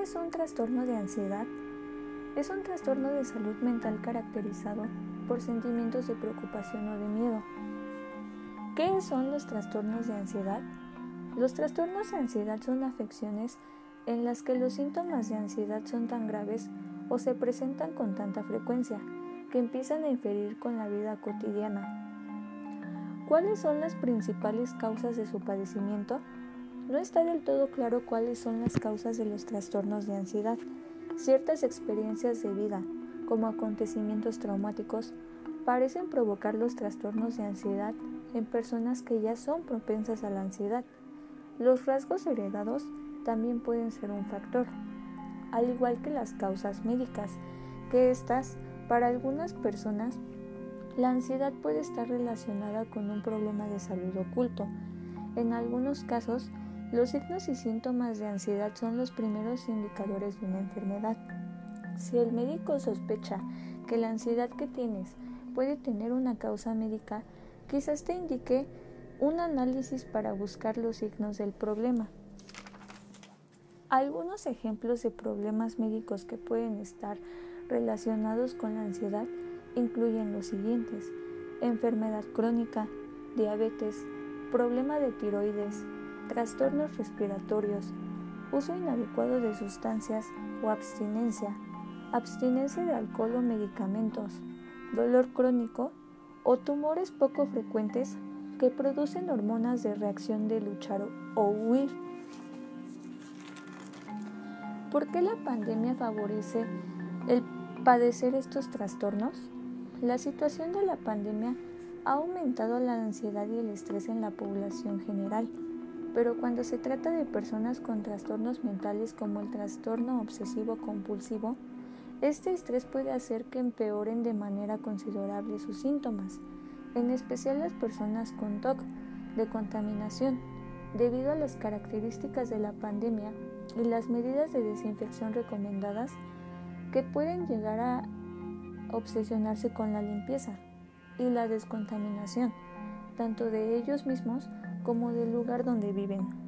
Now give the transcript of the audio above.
¿Qué es un trastorno de ansiedad? Es un trastorno de salud mental caracterizado por sentimientos de preocupación o de miedo. ¿Qué son los trastornos de ansiedad? Los trastornos de ansiedad son afecciones en las que los síntomas de ansiedad son tan graves o se presentan con tanta frecuencia que empiezan a inferir con la vida cotidiana. ¿Cuáles son las principales causas de su padecimiento? No está del todo claro cuáles son las causas de los trastornos de ansiedad. Ciertas experiencias de vida, como acontecimientos traumáticos, parecen provocar los trastornos de ansiedad en personas que ya son propensas a la ansiedad. Los rasgos heredados también pueden ser un factor, al igual que las causas médicas, que estas, para algunas personas, la ansiedad puede estar relacionada con un problema de salud oculto. En algunos casos, los signos y síntomas de ansiedad son los primeros indicadores de una enfermedad. Si el médico sospecha que la ansiedad que tienes puede tener una causa médica, quizás te indique un análisis para buscar los signos del problema. Algunos ejemplos de problemas médicos que pueden estar relacionados con la ansiedad incluyen los siguientes. Enfermedad crónica, diabetes, problema de tiroides, trastornos respiratorios, uso inadecuado de sustancias o abstinencia, abstinencia de alcohol o medicamentos, dolor crónico o tumores poco frecuentes que producen hormonas de reacción de luchar o huir. ¿Por qué la pandemia favorece el padecer estos trastornos? La situación de la pandemia ha aumentado la ansiedad y el estrés en la población general, pero cuando se trata de personas con trastornos mentales como el trastorno obsesivo compulsivo, este estrés puede hacer que empeoren de manera considerable sus síntomas en especial las personas con TOC de contaminación, debido a las características de la pandemia y las medidas de desinfección recomendadas que pueden llegar a obsesionarse con la limpieza y la descontaminación, tanto de ellos mismos como del lugar donde viven.